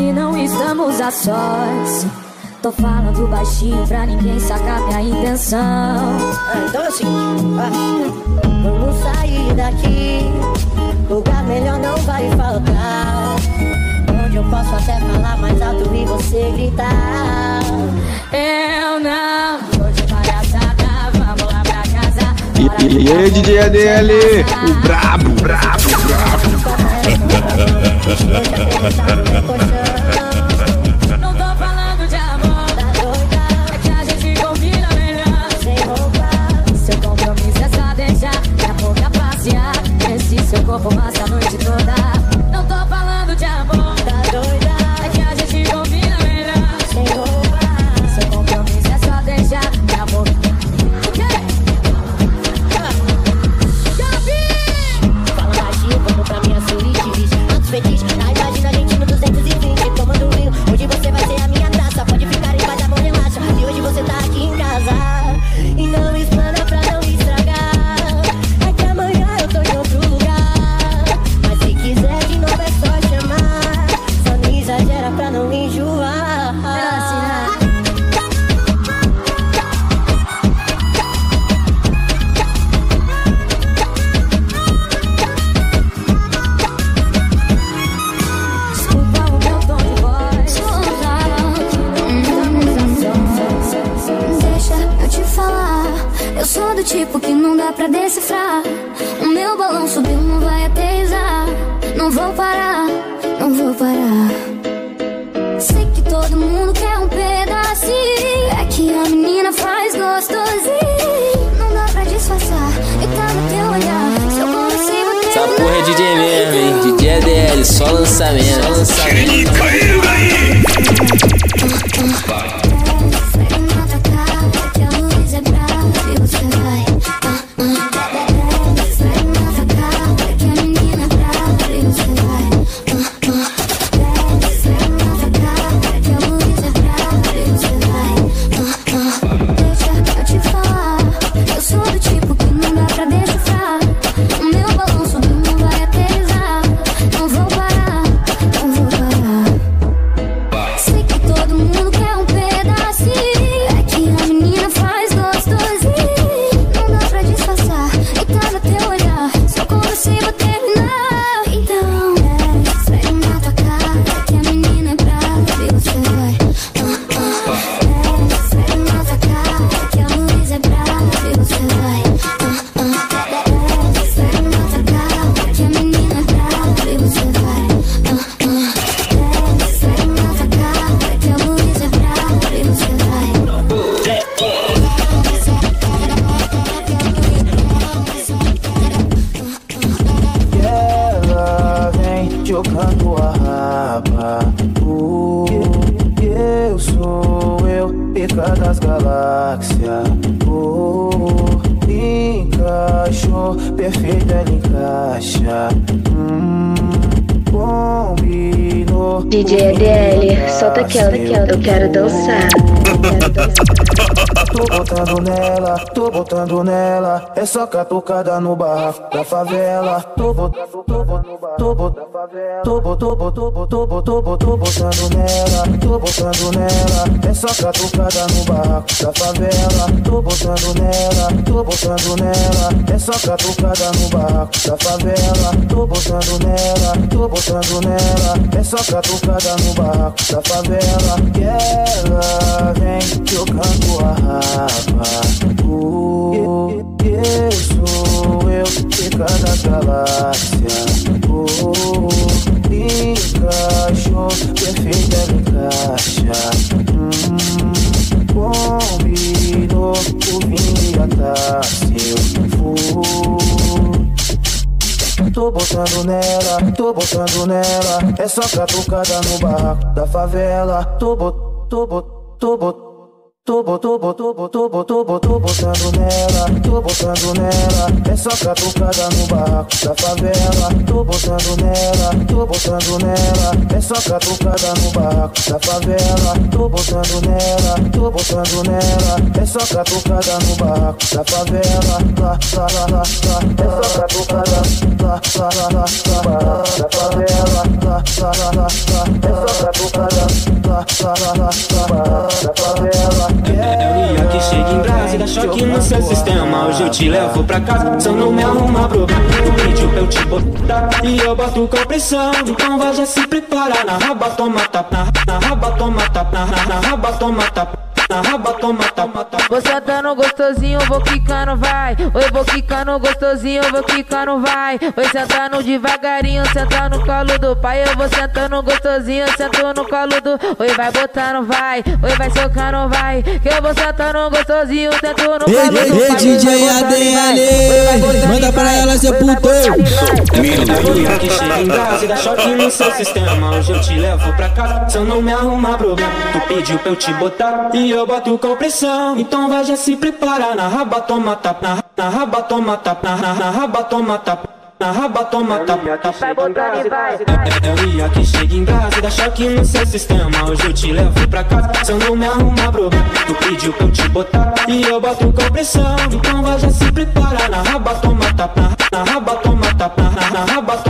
que não estamos a sós. Tô falando baixinho pra ninguém sacar minha intenção. Ah, então é o seguinte, vamos sair daqui. Lugar melhor não vai faltar. Onde eu posso até falar mais alto e você gritar. Eu não tô de palhaçada, vamos lá pra casa. E, e, e aí, DJ ADL, o brabo, brabo, brabo. Ay, balão subiu, não vai aterrissar. Não vou parar, não vou parar. Sei que todo mundo quer um pedacinho. É que a menina faz gostosinho. Não dá pra disfarçar. E tá no teu olhar. Se eu consigo ter. Essa porra é DJ mesmo, hein? DJ ADL, só lançamento. Só lançamento. Jogando a raba. Uh, eu sou eu, pica das galáxias. Uh, encaixou, perfeito ela encaixa. Hum, combinou. DJ ADL, solta aquela, aquela, eu quero dançar. Eu quero dançar. Tô botando nela, tô botando nela. É só catucada no barraco da favela. Tô botando, tô botando, tô botando, tô botando, tô botando, tô botando, nela, tô botando nela. É só catucada no barraco da favela. Tô botando nela, tô botando nela. É só catucada no barraco da favela. Tô botando nela, tô botando nela. É só catucada no barraco da favela. Que ela vem jogando a raba. Uh, eu sou eu, fica da galáxia. Uh, encaixou, perfeita ela encaixa. Hum, combinou, o vinho e a taça eu fui. Tô botando nela, tô botando nela. É só catucada no barraco da favela. Tô bot, tô bot, tô bot. Tô botou, botou, botou, botou, botou, botando nela. Tô botando nela. É só catucada no barco da favela. Tô botando nela. Tô botando nela. É só catucada no barco da favela. Tô botando nela. Tô botando nela. É só catucada no barco da favela. Lá, lá, lá, lá, lá. É só catucada. Lá, lá, lá, lá, lá. Da favela. Lá, choque no seu sistema. Hoje eu te levo pra casa, só não me arruma problema. Tu pediu pra eu te botar e eu boto com pressão. Então vai já se preparar. Na raba toma tapa, na, na raba toma tapa, na, na, na raba toma tapa. Na raba toma tapa, tapa. Vou sentando gostosinho, vou quicando, vai. Oi, vou quicando gostosinho, vou quicando, vai. Oi, sentando devagarinho, sentando no colo do pai. Eu vou sentando gostosinho, sento no colo do. Oi, vai botando, vai. Oi, vai socando, vai. Que eu vou sentando gostosinho, sento no colo Ei, do ei, pai. ei, DJ ADL, manda pra ela ser puto. dia que chega em casa e dá choque no seu sistema. Hoje eu te levo pra casa, só não me arruma problema. Tu pediu pra eu te botar e eu boto com pressão. Então vai já se preparar. Na raba toma tapa, na, na raba toma tapa, na, na raba toma tapa. Na raba toma tapa, tapa. Vai botando e vai. É, é o dia que chega em casa e dá choque no seu sistema. Hoje eu te levo pra casa, só não me arruma problema. Tu pediu pra eu te botar e eu boto com pressão. Então vai já se preparar. Na raba toma tapa, na, na raba toma tapa, na, na raba toma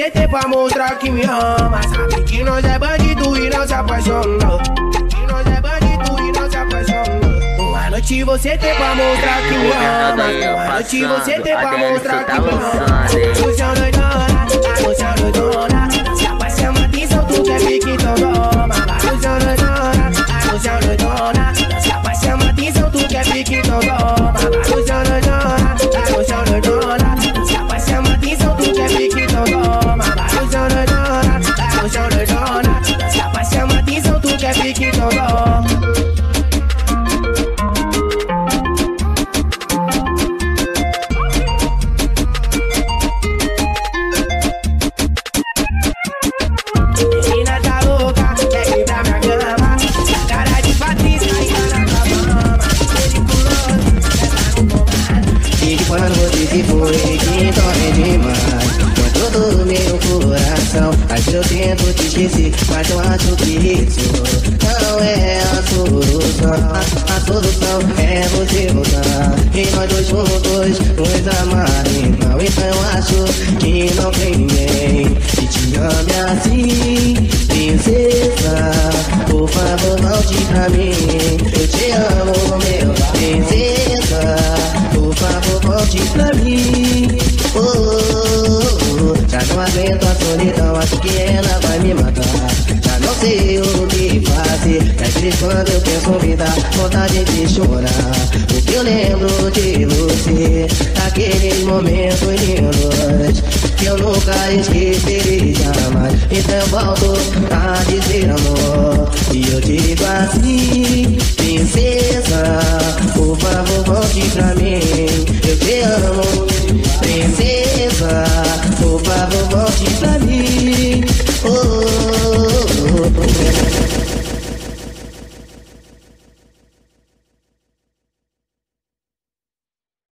você tem pra mostrar que me ama. Sabe que nós é bandido e não se apaixonou. Que nós é bandido e não se apaixonou. Uma noite você tem pra mostrar que me ama. Uma noite você tem pra mostrar que me ama. Anuncião doidona, anuncião doidona. Se a chama atenção, tu quer fique então toma. Anuncião doidona, anuncião doidona. Se a chama atenção, tu quer fique então toma. Coração vezes eu tento te esquecer Mas eu acho que isso não é a solução. A, a solução é você voltar E nós dois juntos nos amar Então, então eu acho que não tem ninguém Que te ame assim. Princesa, por favor volte pra mim Eu te amo, que ela vai me matar. Já não sei o que fazer. Às vezes quando eu penso me dá vontade de chorar. Porque eu lembro de você, daqueles momentos lindos que eu nunca esquecerei jamais. Então eu volto a dizer amor. E eu digo assim, princesa, por favor, volte pra mim.